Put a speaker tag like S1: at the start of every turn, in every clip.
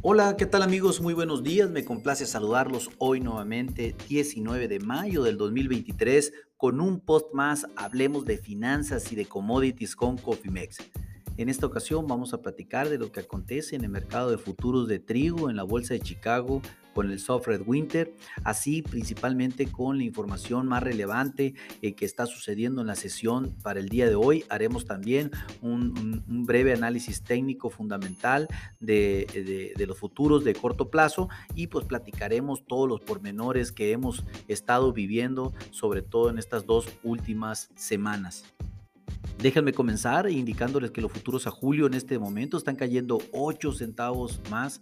S1: Hola, ¿qué tal amigos? Muy buenos días. Me complace saludarlos hoy nuevamente, 19 de mayo del 2023, con un post más. Hablemos de finanzas y de commodities con Cofimex. En esta ocasión vamos a platicar de lo que acontece en el mercado de futuros de trigo en la Bolsa de Chicago con el soft red winter, así principalmente con la información más relevante eh, que está sucediendo en la sesión para el día de hoy. Haremos también un, breve análisis técnico fundamental de, de, los futuros de corto plazo y pues platicaremos todos los pormenores que hemos estado viviendo, sobre todo en estas dos últimas semanas. Déjenme comenzar indicándoles que los futuros a julio en este momento están cayendo 8 centavos más.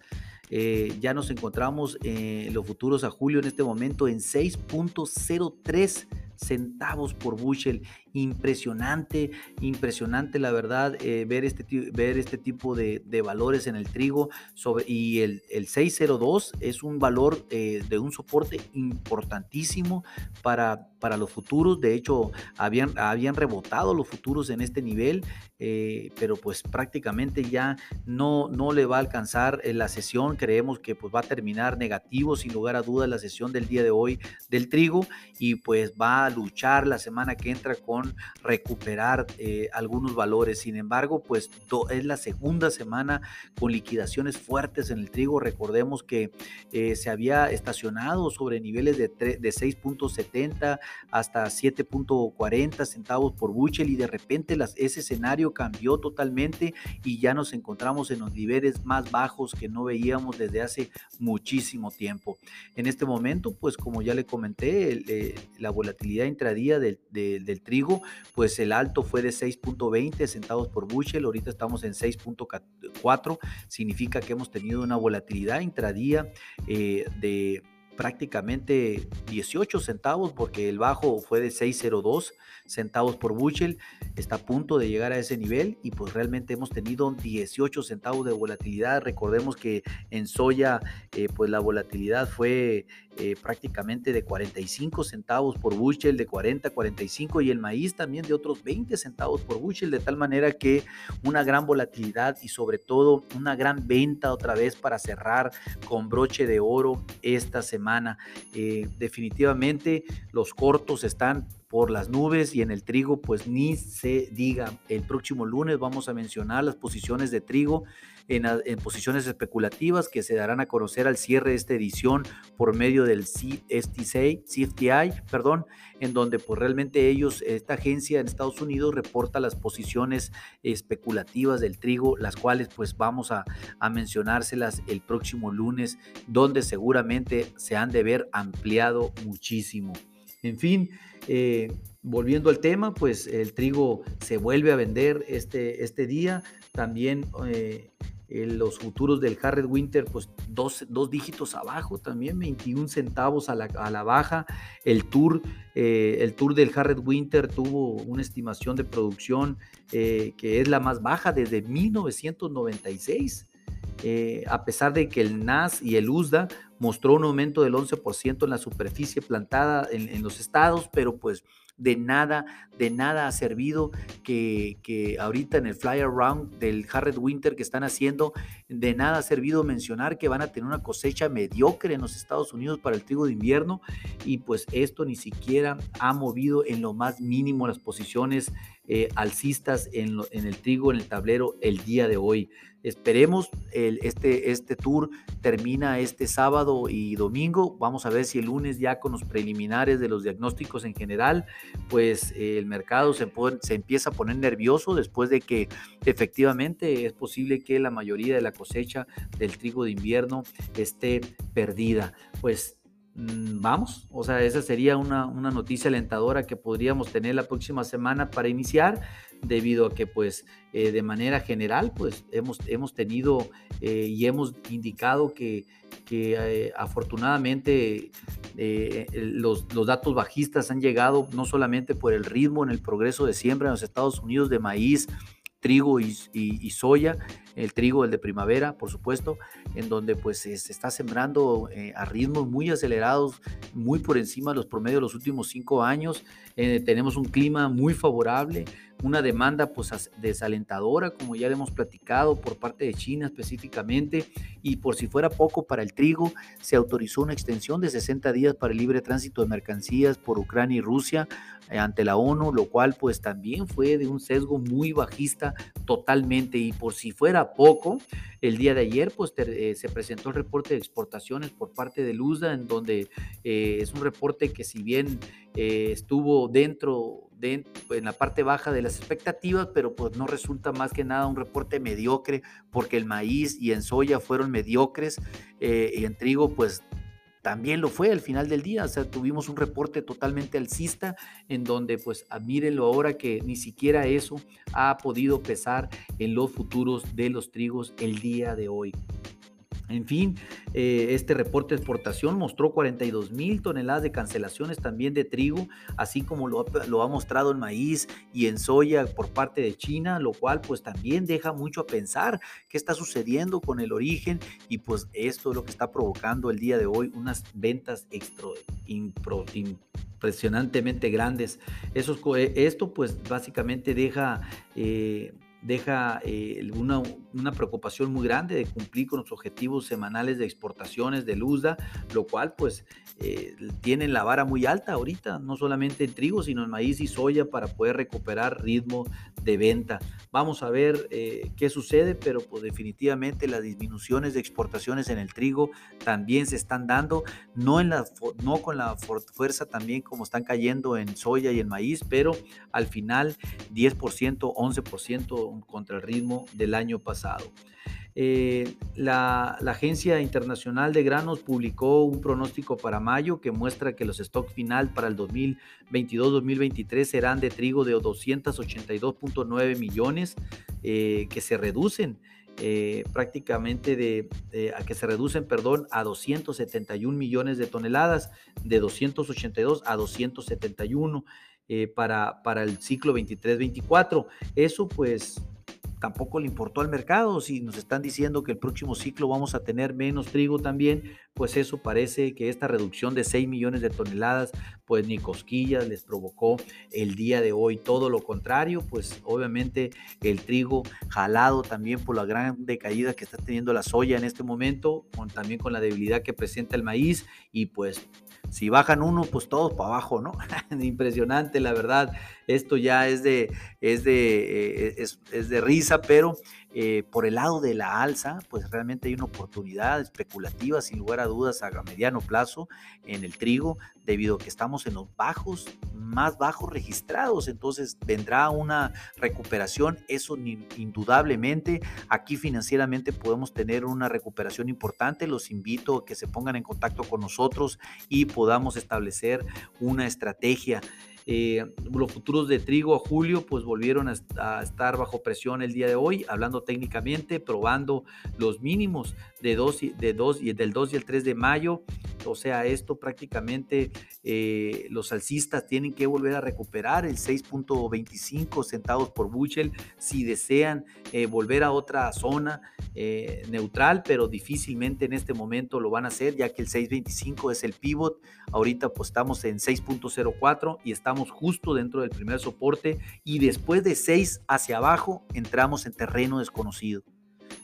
S1: Eh, ya nos encontramos en los futuros a julio en este momento en 6.03 centavos por bushel. Impresionante, impresionante la verdad eh, ver, este, ver este tipo de, valores en el trigo. Sobre, y el, el 602 es un valor eh, de un soporte importantísimo para, para los futuros. De hecho, habían, habían rebotado los futuros en este nivel, eh, pero pues prácticamente ya no, no le va a alcanzar la sesión. Creemos que pues va a terminar negativo sin lugar a dudas la sesión del día de hoy del trigo y pues va luchar la semana que entra con recuperar eh, algunos valores. Sin embargo, pues es la segunda semana con liquidaciones fuertes en el trigo. Recordemos que eh, se había estacionado sobre niveles de, de 6.70 hasta 7.40 centavos por buchel y de repente las, ese escenario cambió totalmente y ya nos encontramos en los niveles más bajos que no veíamos desde hace muchísimo tiempo. En este momento, pues como ya le comenté, eh, la volatilidad intradía del, del, trigo, pues el alto fue de 6.20 centavos por bushel, ahorita estamos en 6.4, significa que hemos tenido una volatilidad intradía eh, de prácticamente 18 centavos porque el bajo fue de 6.02 centavos por bushel, está a punto de llegar a ese nivel y pues realmente hemos tenido 18 centavos de volatilidad. Recordemos que en soya eh, pues la volatilidad fue eh, prácticamente de 45 centavos por bushel, de 40 a 45 y el maíz también de otros 20 centavos por bushel, de tal manera que una gran volatilidad y sobre todo una gran venta otra vez para cerrar con broche de oro esta semana. Eh, definitivamente los cortos están por las nubes y en el trigo pues ni se diga. El próximo lunes vamos a mencionar las posiciones de trigo en, posiciones especulativas que se darán a conocer al cierre de esta edición por medio del CFTI, CFTI perdón, en donde pues realmente ellos, esta agencia en Estados Unidos reporta las posiciones especulativas del trigo, las cuales pues vamos a, a mencionárselas el próximo lunes, donde seguramente se han de ver ampliado muchísimo. En fin, eh, volviendo al tema, pues el trigo se vuelve a vender este, este día. También eh, los futuros del Harred Winter, pues dos, dígitos abajo también, 21 centavos a la, baja. El tour, eh, el tour del Harred Winter tuvo una estimación de producción que es la más baja desde 1996. A pesar de que el NAS y el USDA mostró un aumento del 11% en la superficie plantada en, los estados, pero pues de nada, de nada ha servido que, que, ahorita en el fly around del Harred Winter que están haciendo, de nada ha servido mencionar que van a tener una cosecha mediocre en los Estados Unidos para el trigo de invierno y pues esto ni siquiera ha movido en lo más mínimo las posiciones eh, alcistas en, el trigo, en el tablero el día de hoy. Esperemos, el, este, este tour termina este sábado y domingo. Vamos a ver si el lunes ya con los preliminares de los diagnósticos en general, pues eh, el mercado se, se empieza a poner nervioso después de que efectivamente es posible que la mayoría de la cosecha del trigo de invierno esté perdida. Pues Mm, vamos, o sea, esa sería una, noticia alentadora que podríamos tener la próxima semana para iniciar, debido a que pues eh, de manera general pues hemos, hemos tenido eh, y hemos indicado que, eh, afortunadamente los, los, datos bajistas han llegado no solamente por el ritmo en el progreso de siembra en los Estados Unidos de maíz, trigo y, soya, el trigo, el de primavera, por supuesto, en donde pues se está sembrando eh, a ritmos muy acelerados, muy por encima de los promedios de los últimos cinco años. Eh, tenemos un clima muy favorable, una demanda pues desalentadora, como ya le hemos platicado, por parte de China específicamente, y por si fuera poco para el trigo, se autorizó una extensión de 60 días para el libre tránsito de mercancías por Ucrania y Rusia eh, ante la ONU, lo cual pues también fue de un sesgo muy bajista totalmente, y por si fuera poco, el día de ayer pues eh, se presentó el reporte de exportaciones por parte de Luzda, en donde eh, es un reporte que si bien estuvo dentro de, en la parte baja de las expectativas, pero pues no resulta más que nada un reporte mediocre porque el maíz y en soya fueron mediocres eh, y en trigo pues también lo fue al final del día, o sea, tuvimos un reporte totalmente alcista en donde pues mírenlo ahora que ni siquiera eso ha podido pesar en los futuros de los trigos el día de hoy. En fin, eh, este reporte de exportación mostró 42 mil toneladas de cancelaciones también de trigo, así como lo, ha mostrado en maíz y en soya por parte de China, lo cual pues también deja mucho a pensar qué está sucediendo con el origen y pues esto es lo que está provocando el día de hoy unas ventas extra, impresionantemente grandes. Eso, esto pues básicamente deja... Eh, deja eh, una, una, preocupación muy grande de cumplir con los objetivos semanales de exportaciones de Luzda, lo cual pues eh, tienen la vara muy alta ahorita, no solamente en trigo, sino en maíz y soya para poder recuperar ritmo de venta. Vamos a ver eh, qué sucede, pero pues definitivamente las disminuciones de exportaciones en el trigo también se están dando, no, en la, no con la fuerza también como están cayendo en soya y en maíz, pero al final 10%, 11% contra el ritmo del año pasado. Eh, la, Agencia Internacional de Granos publicó un pronóstico para mayo que muestra que los stocks final para el 2022-2023 serán de trigo de 282.9 millones, eh, que se reducen eh, prácticamente de, a que se reducen, perdón, a 271 millones de toneladas, de 282 a 271. Eh, para, para el ciclo 23-24. Eso pues tampoco le importó al mercado. Si nos están diciendo que el próximo ciclo vamos a tener menos trigo también, pues eso parece que esta reducción de 6 millones de toneladas, pues ni cosquillas les provocó el día de hoy. Todo lo contrario, pues obviamente el trigo jalado también por la gran decaída que está teniendo la soya en este momento, también con la debilidad que presenta el maíz y pues si bajan uno, pues todos para abajo, ¿no? Impresionante, la verdad. Esto ya es de, es de, eh, es, de risa, pero eh, por el lado de la alza, pues realmente hay una oportunidad especulativa, sin lugar a dudas, a mediano plazo en el trigo, debido a que estamos en los bajos, más bajos registrados. Entonces vendrá una recuperación, eso indudablemente. Aquí financieramente podemos tener una recuperación importante. Los invito a que se pongan en contacto con nosotros y podamos establecer una estrategia. Eh, los futuros de trigo a julio pues volvieron a, estar bajo presión el día de hoy, hablando técnicamente, probando los mínimos de, dos y, de dos y del 2 y el 3 de mayo. O sea, esto prácticamente eh, los alcistas tienen que volver a recuperar el 6.25 centavos por bushel si desean eh, volver a otra zona neutral, pero difícilmente en este momento lo van a hacer ya que el 6.25 es el pivot. Ahorita pues estamos en 6.04 y estamos justo dentro del primer soporte y después de 6 hacia abajo entramos en terreno desconocido.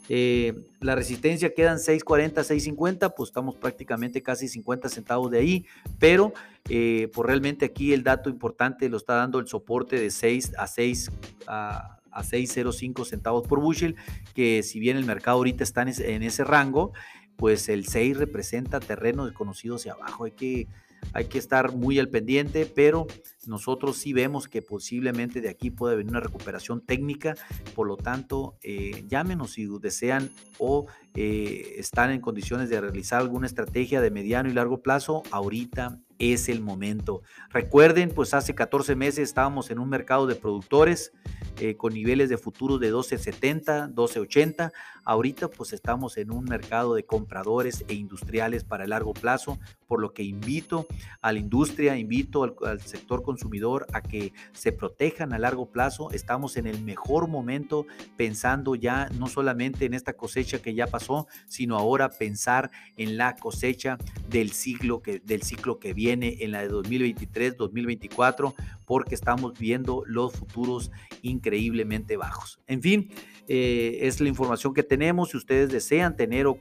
S1: Eh, la resistencia quedan 6.40, 6.50, pues estamos prácticamente casi 50 centavos de ahí, pero eh, pues realmente aquí el dato importante lo está dando el soporte de 6 a 6 a, a 6.05 centavos por bushel, que si bien el mercado ahorita está en en ese rango, pues el 6 representa terreno desconocido hacia abajo. Hay que hay que estar muy al pendiente, pero nosotros sí vemos que posiblemente de aquí puede venir una recuperación técnica, por lo tanto, eh, llámenos si desean o eh, están en condiciones de realizar alguna estrategia de mediano y largo plazo, ahorita es el momento. Recuerden, pues hace 14 meses estábamos en un mercado de productores, eh, con niveles de futuros de 12.70, 12.80. Ahorita pues estamos en un mercado de compradores e industriales para largo plazo, por lo que invito a la industria, invito al, al sector consumidor a que se protejan a largo plazo. Estamos en el mejor momento pensando ya no solamente en esta cosecha que ya pasó, sino ahora pensar en la cosecha del ciclo que, del ciclo que en la de 2023, 2024, porque estamos viendo los futuros increíblemente bajos. En fin, eh, es la información que tenemos. Si ustedes desean tener o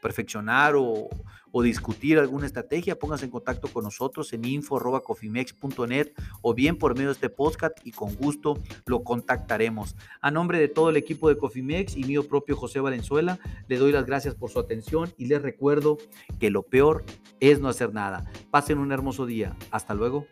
S1: perfeccionar o, o, discutir alguna estrategia, pónganse en contacto con nosotros en info.cofimex.net o bien por medio de este podcast y con gusto lo contactaremos. A nombre de todo el equipo de Cofimex y mío propio José Valenzuela, le doy las gracias por su atención y les recuerdo que lo peor es no hacer nada. Pasen un hermoso día. Hasta luego.